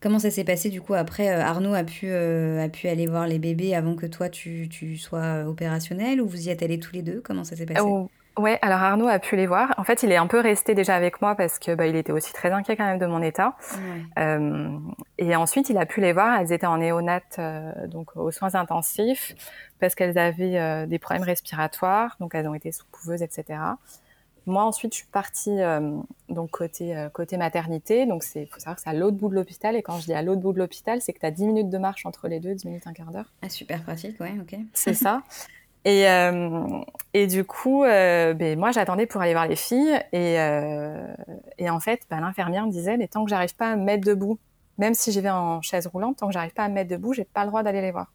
[SPEAKER 1] Comment ça s'est passé du coup après euh, Arnaud a pu, a pu aller voir les bébés avant que toi tu, tu sois opérationnel ou vous y êtes allés tous les deux? Comment ça s'est passé?
[SPEAKER 2] Oh, Ouais, alors Arnaud a pu les voir. En fait, il est un peu resté déjà avec moi parce que bah, il était aussi très inquiet quand même de mon état. Euh, et ensuite, il a pu les voir. Elles étaient en néonat, euh, donc aux soins intensifs, parce qu'elles avaient euh, des problèmes respiratoires, donc elles ont été sous couveuse, etc. Moi, ensuite, je suis partie donc côté côté maternité. Donc, c'est faut savoir que c'est à l'autre bout de l'hôpital. Et quand je dis à l'autre bout de l'hôpital, c'est que tu as 10 minutes de marche entre les deux, 10 minutes, un quart d'heure.
[SPEAKER 1] Ah, super pratique, ouais, ok.
[SPEAKER 2] C'est ça. Et, euh, et du coup, euh, ben, moi, j'attendais pour aller voir les filles. Et, euh, et en fait, ben, l'infirmière me disait, mais tant que j'arrive pas à me mettre debout, même si j'y vais en chaise roulante, tant que j'arrive pas à me mettre debout, j'ai pas le droit d'aller les voir.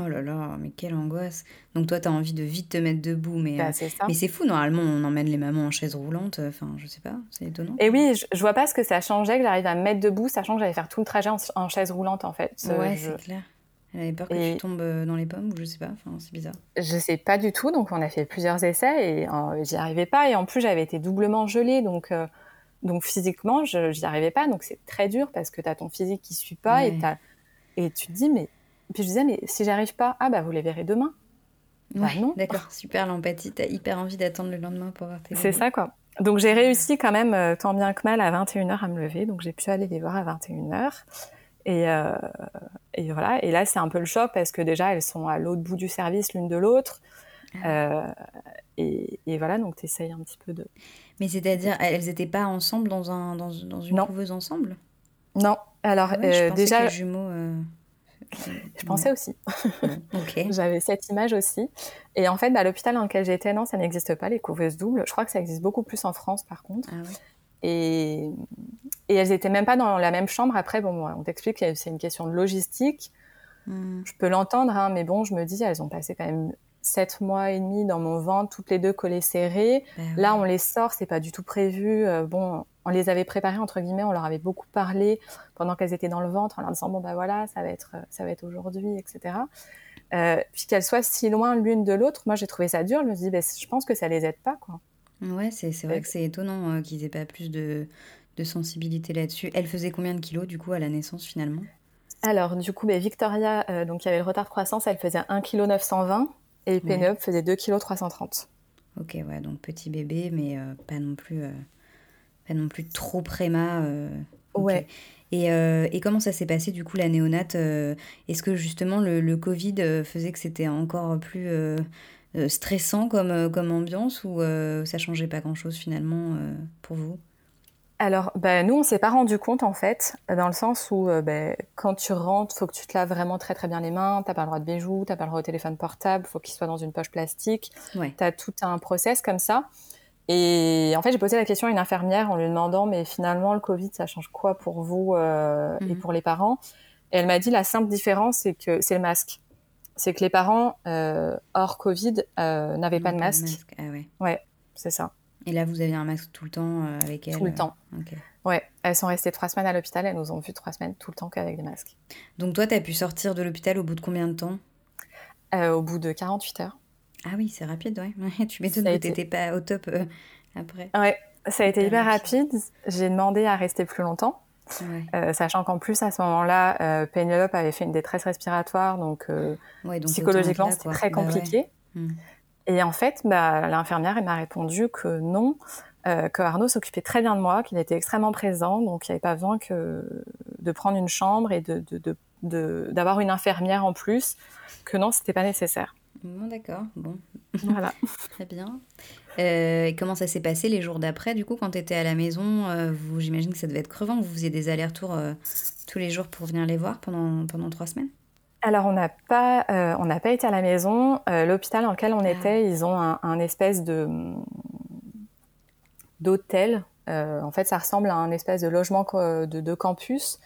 [SPEAKER 1] Oh là là, mais quelle angoisse. Donc toi, tu as envie de vite te mettre debout, mais bah, c'est mais c'est fou. Normalement, on emmène les mamans en chaise roulante. Enfin, je sais pas, c'est étonnant.
[SPEAKER 2] Et oui, je, vois pas ce que ça changeait que j'arrive à me mettre debout, sachant que j'allais faire tout le trajet en, chaise roulante en fait.
[SPEAKER 1] Ouais, c'est clair. Elle avait peur que tu tombes euh, dans les pommes ou je sais pas, enfin, c'est bizarre.
[SPEAKER 2] Je sais pas du tout, donc on a fait plusieurs essais et euh, j'y arrivais pas. Et en plus, j'avais été doublement gelée, donc, euh, donc physiquement, je n'y arrivais pas. Donc c'est très dur parce que tu as ton physique qui suit pas et, et tu te dis, mais. Puis je disais, mais si j'arrive pas, ah bah vous les verrez demain.
[SPEAKER 1] Bah, non. D'accord, super l'empathie. Tu as hyper envie d'attendre le lendemain pour voir tes
[SPEAKER 2] C'est ça quoi. Donc j'ai réussi quand même, tant bien que mal, à 21h à me lever. Donc j'ai pu aller les voir à 21h. Et, euh, et, voilà. Et là, c'est un peu le choc parce que déjà, elles sont à l'autre bout du service l'une de l'autre. Ah. Euh, et, et, voilà, donc tu essayes un petit peu de.
[SPEAKER 1] Mais c'est-à-dire, elles n'étaient pas ensemble dans, un, dans, dans une couveuse ensemble?
[SPEAKER 2] Non. Alors, ah euh, déjà.
[SPEAKER 1] les jumeaux.
[SPEAKER 2] Je pensais aussi. J'avais cette image aussi. Et en fait, bah, l'hôpital dans lequel j'étais, non, ça n'existe pas, les couveuses doubles. Je crois que ça existe beaucoup plus en France, par contre. Ah, ouais. Et, et elles étaient même pas dans la même chambre. Après, bon, on t'explique que c'est une question de logistique. Hmm. Je peux l'entendre, hein, mais bon, je me dis, elles ont passé quand même sept mois et demi dans mon ventre, toutes les deux collées serrées. Ben Là, on les sort, c'est pas du tout prévu. Euh, bon, on les avait préparées entre guillemets, on leur avait beaucoup parlé pendant qu'elles étaient dans le ventre, en leur disant bon bah voilà, ça va être, ça va être aujourd'hui, etc. Euh, puis qu'elles soient si loin l'une de l'autre, moi j'ai trouvé ça dur. Je me dis, ben, je pense que ça les aide pas, quoi.
[SPEAKER 1] Ouais, c'est vrai que c'est étonnant euh, qu'ils aient pas plus de, de sensibilité là-dessus. Elle faisait combien de kilos du coup à la naissance finalement?
[SPEAKER 2] Alors du coup, bah, Victoria, euh, donc il y avait le retard de croissance, elle faisait 1 kg 920 et Pénélope faisait 2 kg 330.
[SPEAKER 1] Ok, ouais, donc petit bébé, mais euh, pas non plus, pas non plus trop préma.
[SPEAKER 2] Ouais.
[SPEAKER 1] Et, et, comment ça s'est passé du coup la néonate Est-ce que justement le, le Covid faisait que c'était encore plus euh, stressant comme, euh, comme ambiance ou euh, ça changeait pas grand-chose finalement pour vous?
[SPEAKER 2] Alors, bah, nous, on s'est pas rendu compte en fait, dans le sens où bah, quand tu rentres, faut que tu te laves vraiment très très bien les mains. T'as pas le droit de bijoux, t'as pas le droit au téléphone portable, faut qu'il soit dans une poche plastique. Ouais. T'as tout un process comme ça. Et en fait, j'ai posé la question à une infirmière en lui demandant, mais finalement, le Covid, ça change quoi pour vous et mhm. pour les parents? Et elle m'a dit la simple différence, c'est que c'est le masque c'est que les parents, euh, hors Covid, euh, n'avaient pas de masque.
[SPEAKER 1] Ah ouais.
[SPEAKER 2] Ouais, c'est ça.
[SPEAKER 1] Et là, vous aviez un masque tout le temps euh, avec elles
[SPEAKER 2] Tout le temps. Ouais, elles sont restées trois semaines à l'hôpital, elles nous ont vu trois semaines tout le temps qu'avec des masques.
[SPEAKER 1] Donc toi, tu as pu sortir de l'hôpital au bout de combien de temps?
[SPEAKER 2] Au bout de 48 heures.
[SPEAKER 1] Ah oui, c'est rapide, ouais. tu m'étonnes que pas au top après.
[SPEAKER 2] Ouais, ça a été hyper rapide. J'ai demandé à rester plus longtemps. Euh, sachant qu'en plus, à ce moment-là, euh, Penelope avait fait une détresse respiratoire, donc, euh, psychologiquement, c'était très bah compliqué. Hmm. Et en fait, bah, l'infirmière m'a répondu que non, que Arnaud s'occupait très bien de moi, qu'il était extrêmement présent, donc il n'y avait pas besoin que de prendre une chambre et d'avoir de, de, une infirmière en plus, que non, c'était pas nécessaire.
[SPEAKER 1] Bon, d'accord, bon.
[SPEAKER 2] Voilà.
[SPEAKER 1] Très bien. Euh, et comment ça s'est passé les jours d'après, du coup, quand tu étais à la maison euh, vous, J'imagine que ça devait être crevant. Vous faisiez des allers-retours euh, tous les jours pour venir les voir pendant, pendant trois semaines?
[SPEAKER 2] Alors, on n'a pas, on n'a pas été à la maison. L'hôpital dans lequel on ah. était, ils ont un, espèce de d'hôtel. en fait, ça ressemble à un espèce de logement de, de campus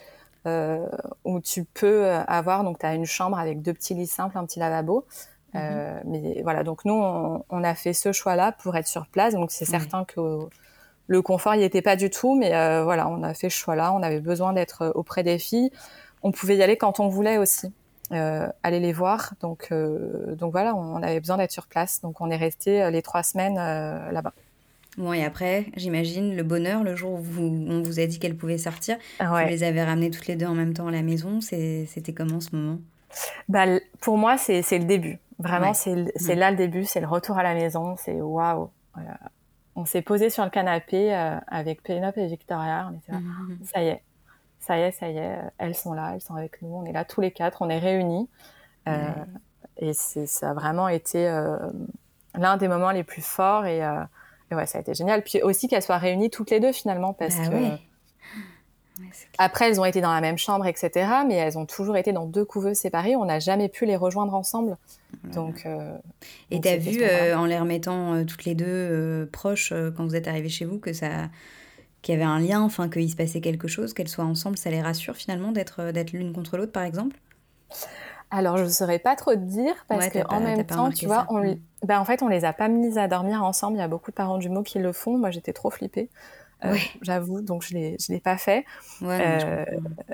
[SPEAKER 2] où tu peux avoir, donc tu as une chambre avec deux petits lits simples, un petit lavabo. Euh, mhm. mais voilà, donc nous, on, a fait ce choix-là pour être sur place. Donc c'est certain que le confort n'y était pas du tout, mais euh, voilà, on a fait ce choix-là. On avait besoin d'être euh, auprès des filles. On pouvait y aller quand on voulait aussi, aller les voir. Donc, donc voilà, on, avait besoin d'être sur place. Donc on est resté les trois semaines là-bas.
[SPEAKER 1] Bon, et après, j'imagine, le bonheur, le jour où on vous a dit qu'elle pouvait sortir, vous les avez ramenées toutes les deux en même temps à la maison. C'était comment ce moment?
[SPEAKER 2] Bah, Pour moi, c'est le début. Vraiment, c'est là le début, c'est le retour à la maison, c'est waouh. on s'est posé sur le canapé avec Pénélope et Victoria. On était là, mmh. ça y est, ça y est, ça y est, elles sont là, elles sont avec nous, on est là tous les quatre, on est réunis. Et ça a vraiment été l'un des moments les plus forts et, ouais, ça a été génial. Puis aussi qu'elles soient réunies toutes les deux finalement parce bah que après, elles ont été dans la même chambre, etc. Mais elles ont toujours été dans deux couveuses séparées. On n'a jamais pu les rejoindre ensemble. Donc,
[SPEAKER 1] euh, et t'as vu, euh, en les remettant euh, toutes les deux euh, proches quand vous êtes arrivés chez vous, que ça, qu'il y avait un lien, enfin qu'il se passait quelque chose, qu'elles soient ensemble, ça les rassure finalement d'être d'être l'une contre l'autre, par exemple?
[SPEAKER 2] Alors, je ne saurais pas trop te dire parce qu'en même temps, tu vois, on, ben, en fait, on les a pas mises à dormir ensemble. Il y a beaucoup de parents du mot qui le font. Moi, j'étais trop flippée. Euh, j'avoue, donc je ne l'ai pas fait. Euh,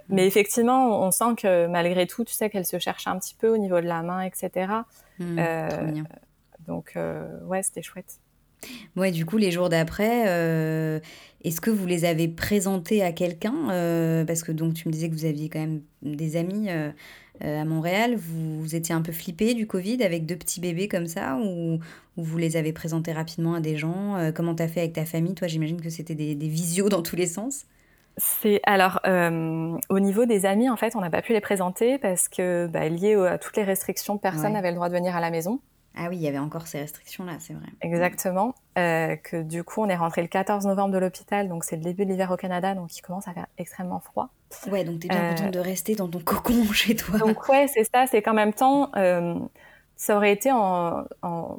[SPEAKER 2] mais effectivement, on sent que malgré tout, tu sais qu'elle se cherche un petit peu au niveau de la main, etc. Mmh, euh, donc, ouais, c'était chouette.
[SPEAKER 1] Ouais, du coup, les jours d'après, est-ce que vous les avez présentés à quelqu'un Parce que donc tu me disais que vous aviez quand même des amis euh, à Montréal, vous, étiez un peu flippé du Covid avec deux petits bébés comme ça ou, vous les avez présentés rapidement à des gens euh, Comment tu as fait avec ta famille? Toi, j'imagine que c'était des, visios dans tous les sens.
[SPEAKER 2] C'est alors euh, au niveau des amis, en fait, on n'a pas pu les présenter parce que bah, lié à toutes les restrictions, personne n'avait le droit de venir à la maison.
[SPEAKER 1] Ah oui, il y avait encore ces restrictions-là, c'est vrai.
[SPEAKER 2] Exactement. Euh, que du coup, on est rentré le 14 novembre de l'hôpital, donc c'est le début de l'hiver au Canada, donc il commence à faire extrêmement froid.
[SPEAKER 1] Ouais, donc t'es bien euh... contente de rester dans ton cocon chez toi.
[SPEAKER 2] Donc ouais, c'est ça, c'est qu'en même temps, euh, ça aurait été en,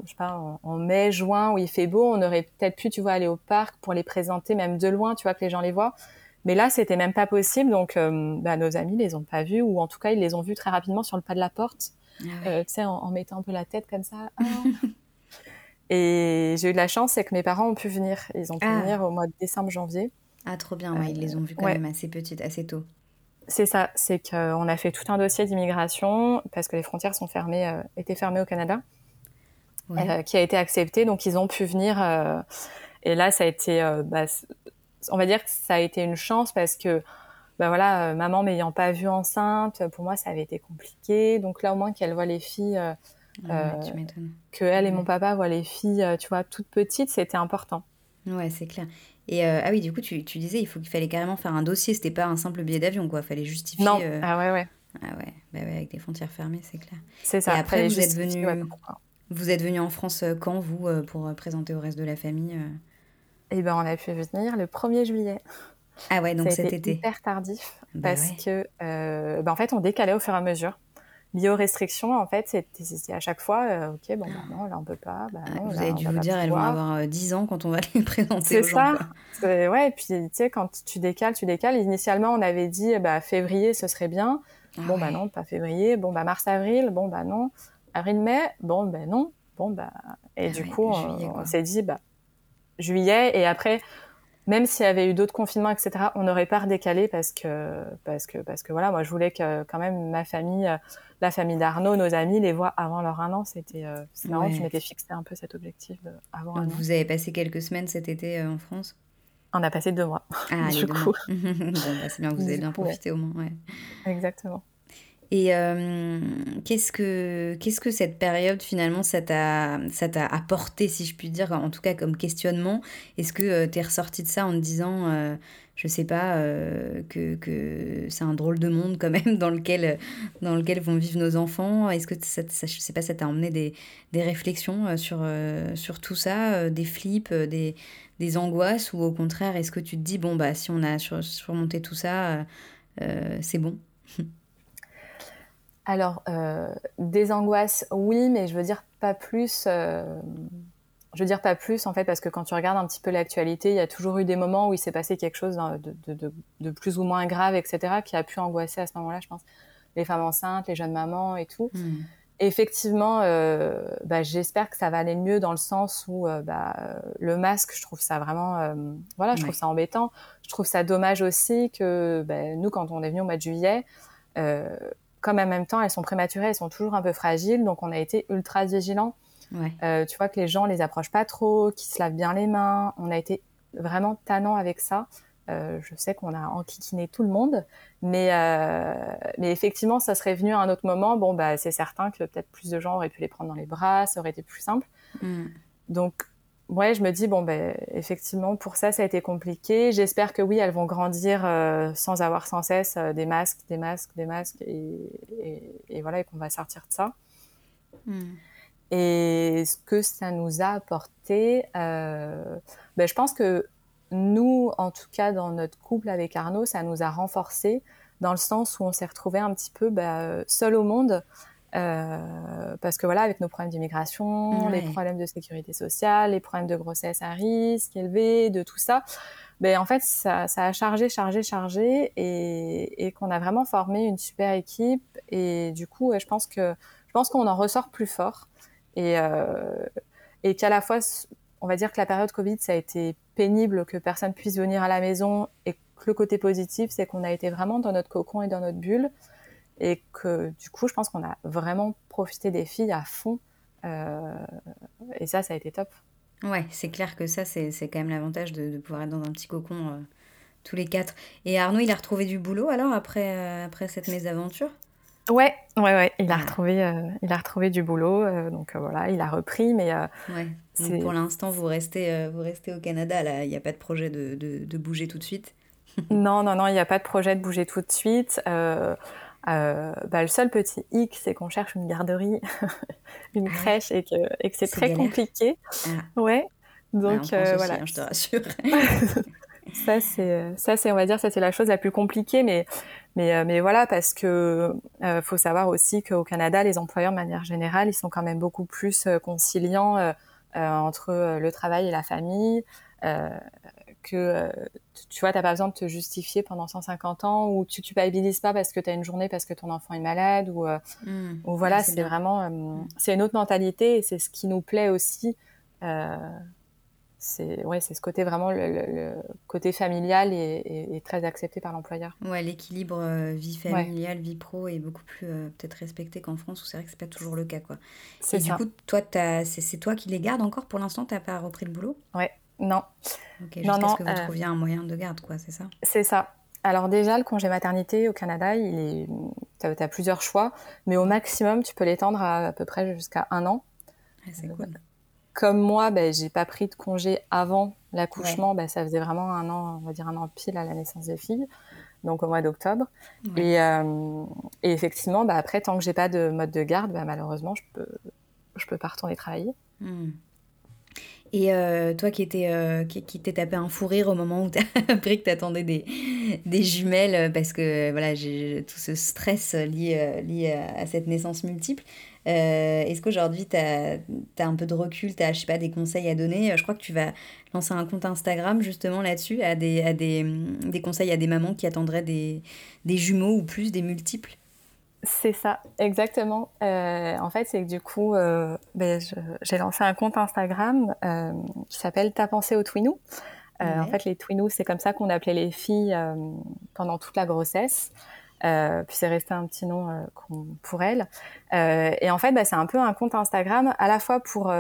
[SPEAKER 2] je sais pas, en, mai, juin, où il fait beau, on aurait peut-être pu, tu vois, aller au parc pour les présenter, même de loin, tu vois, que les gens les voient. Mais là, c'était même pas possible, donc euh, bah, nos amis les ont pas vus, ou en tout cas, ils les ont vus très rapidement sur le pas de la porte. Ah euh, tu sais, en, mettant un peu la tête comme ça. Ah. et j'ai eu de la chance, c'est que mes parents ont pu venir. Ils ont pu ah. venir au mois de décembre, janvier.
[SPEAKER 1] Ah, trop bien, ouais, ils les ont vus quand même assez petites, assez tôt.
[SPEAKER 2] C'est ça, c'est qu'on a fait tout un dossier d'immigration parce que les frontières sont fermées, euh, étaient fermées au Canada, euh, qui a été accepté. Donc ils ont pu venir. et là, ça a été, bah, on va dire que ça a été une chance parce que bah voilà, euh, maman m'ayant pas vue enceinte, pour moi ça avait été compliqué. Donc là au moins qu'elle voit les filles, euh, euh que elle et mon papa voient les filles, euh, tu vois, toutes petites, c'était important.
[SPEAKER 1] Ouais, c'est clair. Et ah oui, du coup, tu, tu disais, il faut qu'il fallait carrément faire un dossier. C'était pas un simple billet d'avion, quoi. Fallait justifier.
[SPEAKER 2] Non. Ah ouais, ouais.
[SPEAKER 1] Ah ouais. Bah ouais, avec des frontières fermées, c'est clair.
[SPEAKER 2] C'est ça.
[SPEAKER 1] Et après, vous êtes venu. vous êtes venu en France quand vous pour présenter au reste de la famille
[SPEAKER 2] Eh ben, on a pu venir le 1er juillet.
[SPEAKER 1] Ah ouais, donc cet été.
[SPEAKER 2] hyper tardif bah parce que, euh, bah en fait, on décalait au fur et à mesure. Lié aux restrictions, en fait, c'était à chaque fois, euh, ok, bon, bah non, là on peut pas. Bah
[SPEAKER 1] non, vous avez dû vous dire, elles vont avoir 10 euh, ans quand on va les présenter.
[SPEAKER 2] C'est ça. Ouais, et puis tu sais, quand tu décales, tu décales. Initialement, on avait dit, bah, février, ce serait bien. Ah bon, bah non, pas février. Bon, bah mars-avril. Bon, bah non. Avril-mai. Bon, bah non. Bon, bah. Et ah du coup, on, on s'est dit, bah, juillet. Et après, même s'il y avait eu d'autres confinements, etc., on n'aurait pas redécalé parce que, parce que, parce que voilà, moi, je voulais que quand même ma famille, euh, la famille d'Arnaud, nos amis, les voient avant leur un an. C'était, euh, c'est marrant, je m'étais fixé un peu cet objectif de, avant un an.
[SPEAKER 1] Vous avez passé quelques semaines cet été euh, en France?
[SPEAKER 2] On a passé deux mois.
[SPEAKER 1] Ah, du coup. bon, bah, c'est bien, vous avez bien profité au moins. Ouais.
[SPEAKER 2] Exactement.
[SPEAKER 1] Et euh, qu'est-ce que que cette période finalement ça t'a apporté si je puis dire en tout cas comme questionnement? Est-ce que euh, tu es ressorti de ça en te disant euh, je sais pas que, que c'est un drôle de monde quand même dans lequel dans lequel vont vivre nos enfants? Est-ce que ça, ça, je sais pas ça t'a emmené des, des réflexions sur sur tout ça, des flips, des des angoisses? Ou au contraire est-ce que tu te dis bon bah si on a surmonté tout ça c'est bon?
[SPEAKER 2] alors, euh, des angoisses, oui, mais je veux dire pas plus. Euh, je veux dire pas plus, en fait, parce que quand tu regardes un petit peu l'actualité, il y a toujours eu des moments où il s'est passé quelque chose de, plus ou moins grave, etc., qui a pu angoisser à ce moment-là, je pense. Les femmes enceintes, les jeunes mamans et tout. Hmm. Effectivement, euh, bah, j'espère que ça va aller mieux dans le sens où bah, le masque, je trouve ça vraiment, voilà, je trouve ça embêtant. Je trouve ça dommage aussi que bah, nous, quand on est venu au mois de juillet, comme en même temps elles sont prématurées, elles sont toujours un peu fragiles, donc on a été ultra vigilants. Euh, tu vois que les gens les approchent pas trop, qu'ils se lavent bien les mains. On a été vraiment tannant avec ça. Euh, je sais qu'on a enquiquiné tout le monde, mais, euh, mais effectivement, ça serait venu à un autre moment. Bon, bah, c'est certain que peut-être plus de gens auraient pu les prendre dans les bras, ça aurait été plus simple. Mm. Donc, ouais, je me dis, bon, ben, effectivement, pour ça, ça a été compliqué. J'espère que oui, elles vont grandir euh, sans avoir sans cesse euh, des masques, des masques, des masques, et, et, voilà, et qu'on va sortir de ça. Hmm. Et ce que ça nous a apporté, euh, ben, je pense que nous, en tout cas, dans notre couple avec Arnaud, ça nous a renforcé dans le sens où on s'est retrouvé un petit peu ben, seul au monde. Euh, parce que voilà, avec nos problèmes d'immigration, les problèmes de sécurité sociale, les problèmes de grossesse à risque élevé, de tout ça, ben en fait ça, ça a chargé, chargé, chargé, et, et qu'on a vraiment formé une super équipe. Et du coup, je pense que je pense qu'on en ressort plus fort, et euh, et qu'à la fois, on va dire que la période Covid, ça a été pénible, que personne puisse venir à la maison, et que le côté positif, c'est qu'on a été vraiment dans notre cocon et dans notre bulle et que du coup, je pense qu'on a vraiment profité des filles à fond. Euh, et ça, ça a été top.
[SPEAKER 1] Ouais, c'est clair que ça, c'est quand même l'avantage de, pouvoir être dans un petit cocon euh, tous les quatre. Et Arnaud, il a retrouvé du boulot alors après, euh, après cette mésaventure?
[SPEAKER 2] Ouais, ouais, ouais. Il a ah. retrouvé, il a retrouvé du boulot, donc voilà, il a repris, mais.
[SPEAKER 1] ouais. pour l'instant, vous restez, vous restez au Canada. Là, il n'y a pas de projet de, de, de, bouger tout de suite?
[SPEAKER 2] non, non, non, il n'y a pas de projet de bouger tout de suite. Euh, bah, le seul petit hic, c'est qu'on cherche une garderie, une ah crèche et que, et que c'est très compliqué. Ah. Ouais. Donc
[SPEAKER 1] euh, voilà. Hein, je te rassure.
[SPEAKER 2] ça c'est ça c'est on va dire ça c'est la chose la plus compliquée mais mais euh, mais voilà parce que euh, faut savoir aussi qu'au Canada les employeurs de manière générale ils sont quand même beaucoup plus conciliants entre le travail et la famille que euh, tu vois, tu n'as pas besoin de te justifier pendant 150 ans ou tu culpabilises pas parce que tu as une journée parce que ton enfant est malade ou, euh, mmh. ou voilà, c'est vraiment euh, c'est une autre mentalité et c'est ce qui nous plaît aussi. c'est ouais, c'est ce côté vraiment le, côté familial et, très accepté par l'employeur.
[SPEAKER 1] Ouais, l'équilibre vie familiale, vie pro est beaucoup plus peut-être respecté qu'en France où c'est vrai que c'est pas toujours le cas quoi. Et du coup, toi, c'est toi qui les gardes encore pour l'instant, t'as pas repris le boulot?
[SPEAKER 2] Ouais, non.
[SPEAKER 1] Okay, jusqu'à ce que vous euh, trouviez un moyen de garde, quoi, c'est ça?
[SPEAKER 2] C'est ça. Alors déjà, le congé maternité au Canada, il est... tu as, plusieurs choix, mais au maximum, tu peux l'étendre à à peu près jusqu'à un an.
[SPEAKER 1] Ah, c'est cool.
[SPEAKER 2] Comme moi, ben, j'ai pas pris de congé avant l'accouchement, ben, ça faisait vraiment un an, on va dire un an pile à la naissance des filles, donc au mois d'octobre. Et, euh, et, effectivement, ben, après, tant que j'ai pas de mode de garde, ben, malheureusement, je peux, je peux pas retourner travailler. Hmm.
[SPEAKER 1] Et euh, toi qui étais euh, qui, t'es tapé un fou rire au moment où tu as appris que tu attendais des, des jumelles euh, parce que voilà, j'ai tout ce stress lié, lié à, cette naissance multiple. Est-ce qu'aujourd'hui tu as, un peu de recul, tu as je sais pas, des conseils à donner? Je crois que tu vas lancer un compte Instagram justement là-dessus, à, des, à des, des, conseils à des mamans qui attendraient des, des jumeaux ou plus, des multiples.
[SPEAKER 2] C'est ça, exactement. Euh, en fait, c'est que du coup, euh, ben, j'ai lancé un compte Instagram euh, qui s'appelle Ta pensée au Twinou. En fait, les Twinous, c'est comme ça qu'on appelait les filles pendant toute la grossesse. puis c'est resté un petit nom pour elles. et en fait, ben, c'est un peu un compte Instagram à la fois pour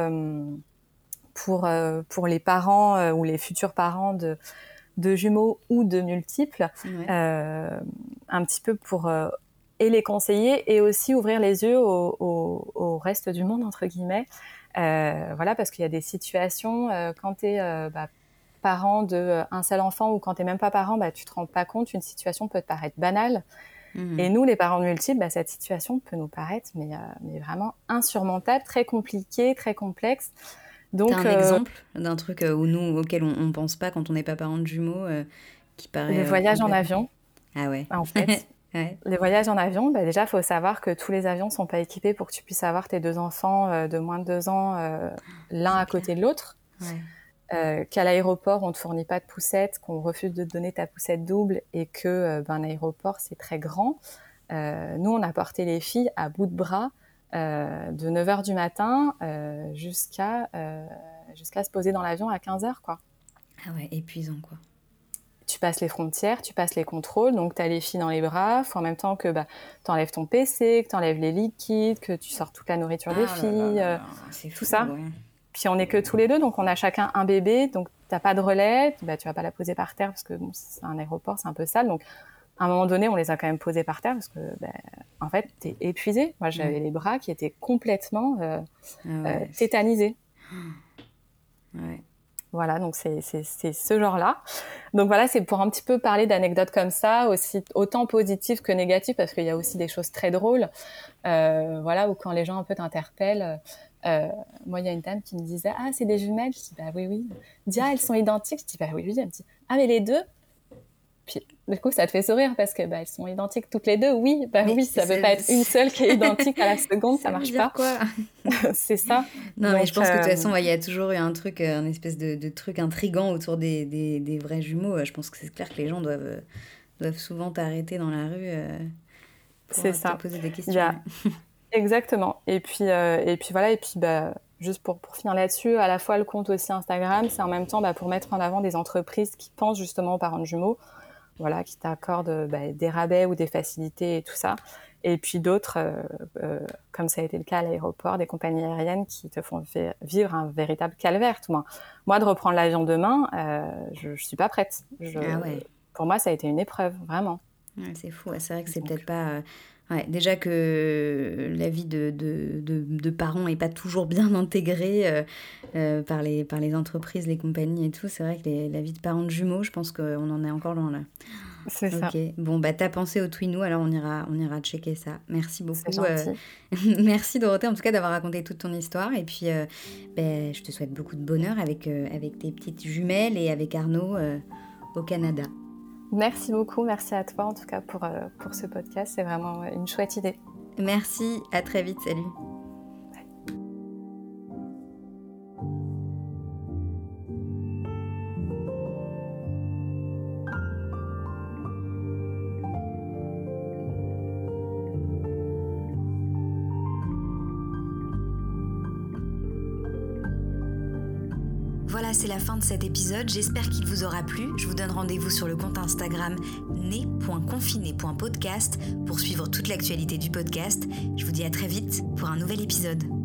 [SPEAKER 2] pour pour les parents ou les futurs parents de de jumeaux ou de multiples, un petit peu pour et les conseiller et aussi ouvrir les yeux au, au, au reste du monde entre guillemets. Euh, voilà, parce qu'il y a des situations euh, quand tu es euh, bah, parent de euh, un seul enfant ou quand tu même pas parent, bah, tu te rends pas compte, une situation peut te paraître banale. Mmh. Et nous, les parents multiples, bah, cette situation peut nous paraître mais, mais vraiment insurmontable, très compliquée, très complexe.
[SPEAKER 1] Donc, un exemple d'un truc où nous, auquel on, ne pense pas quand on n'est pas parent de jumeaux, qui paraît.
[SPEAKER 2] Le voyage en avion.
[SPEAKER 1] Ah ouais.
[SPEAKER 2] En fait, Les voyages en avion, bah déjà, il faut savoir que tous les avions ne sont pas équipés pour que tu puisses avoir tes deux enfants euh, de moins de deux ans euh, l'un à côté de l'autre. Euh, qu'à l'aéroport, on ne te fournit pas de poussette, qu'on refuse de te donner ta poussette double et que ben, un aéroport, c'est très grand. nous, on a porté les filles à bout de bras de 9h du matin jusqu'à jusqu'à se poser dans l'avion à 15h. Quoi.
[SPEAKER 1] Ah ouais, épuisant quoi
[SPEAKER 2] tu passes les frontières, tu passes les contrôles, donc tu as les filles dans les bras, faut en même temps que bah, tu enlèves ton PC, que tu enlèves les liquides, que tu sors toute la nourriture des ah filles, euh, tout ça. Puis on n'est que tous les deux, donc on a chacun un bébé, donc t'as pas de relais, bah, tu vas pas la poser par terre parce que c'est un aéroport, c'est un peu sale, donc à un moment donné, on les a quand même posés par terre parce que, bah, en fait, tu es épuisé. Moi, j'avais les bras qui étaient complètement euh, ah euh, tétanisés. Voilà, donc c'est ce genre-là. Donc voilà, c'est pour un petit peu parler d'anecdotes comme ça, aussi autant positives que négatives, parce qu'il y a aussi des choses très drôles. Euh, voilà, où quand les gens un peu t'interpellent, euh, moi, il y a une dame qui me disait Ah, c'est des jumelles Je dis Bah oui, oui. Ah, elles sont identiques Je dis Bah oui, oui. Elle me dit Ah, mais les deux puis du coup, ça te fait sourire parce que bah, elles sont identiques toutes les deux. Oui, bah oui, ça veut pas être une seule qui est identique à la seconde, ça, marche pas.
[SPEAKER 1] quoi?
[SPEAKER 2] C'est ça.
[SPEAKER 1] Non, mais je pense que de toute euh, façon, il y a toujours eu un truc, euh, un espèce de, truc intrigant autour des, des, vrais jumeaux. Je pense que c'est clair que les gens doivent, doivent souvent t'arrêter dans la rue pour te poser des questions.
[SPEAKER 2] Exactement. Et puis, et puis voilà, et puis bah, juste pour, pour finir là-dessus, à la fois le compte aussi Instagram, c'est en même temps bah, pour mettre en avant des entreprises qui pensent justement aux parents de jumeaux, voilà, qui t'accordent bah, des rabais ou des facilités et tout ça. Et puis d'autres, euh, euh, comme ça a été le cas à l'aéroport, des compagnies aériennes qui te font vivre un véritable calvaire. Tout moins. Moi, de reprendre l'avion demain, euh, je, ne suis pas prête.
[SPEAKER 1] ah ouais.
[SPEAKER 2] Pour moi, ça a été une épreuve, vraiment.
[SPEAKER 1] c'est fou. C'est vrai que c'est peut-être pas Ouais, déjà que la vie de, de, de, parents n'est pas toujours bien intégrée euh, euh, par, les, par les entreprises, les compagnies et tout. C'est vrai que la vie de parents de jumeaux, je pense qu'on en est encore loin là.
[SPEAKER 2] C'est ça.
[SPEAKER 1] Bon, bah, t'as pensé au Twinou, alors on ira, on ira checker ça. Merci beaucoup. Euh, merci Dorothée, en tout cas, d'avoir raconté toute ton histoire. Et puis, ben, je te souhaite beaucoup de bonheur avec, avec tes petites jumelles et avec Arnaud au Canada.
[SPEAKER 2] Merci beaucoup, merci à toi en tout cas pour, euh, pour ce podcast. C'est vraiment une chouette idée.
[SPEAKER 1] Merci, à très vite, salut. C'est la fin de cet épisode. J'espère qu'il vous aura plu. Je vous donne rendez-vous sur le compte Instagram né.confiné.podcast pour suivre toute l'actualité du podcast. Je vous dis à très vite pour un nouvel épisode.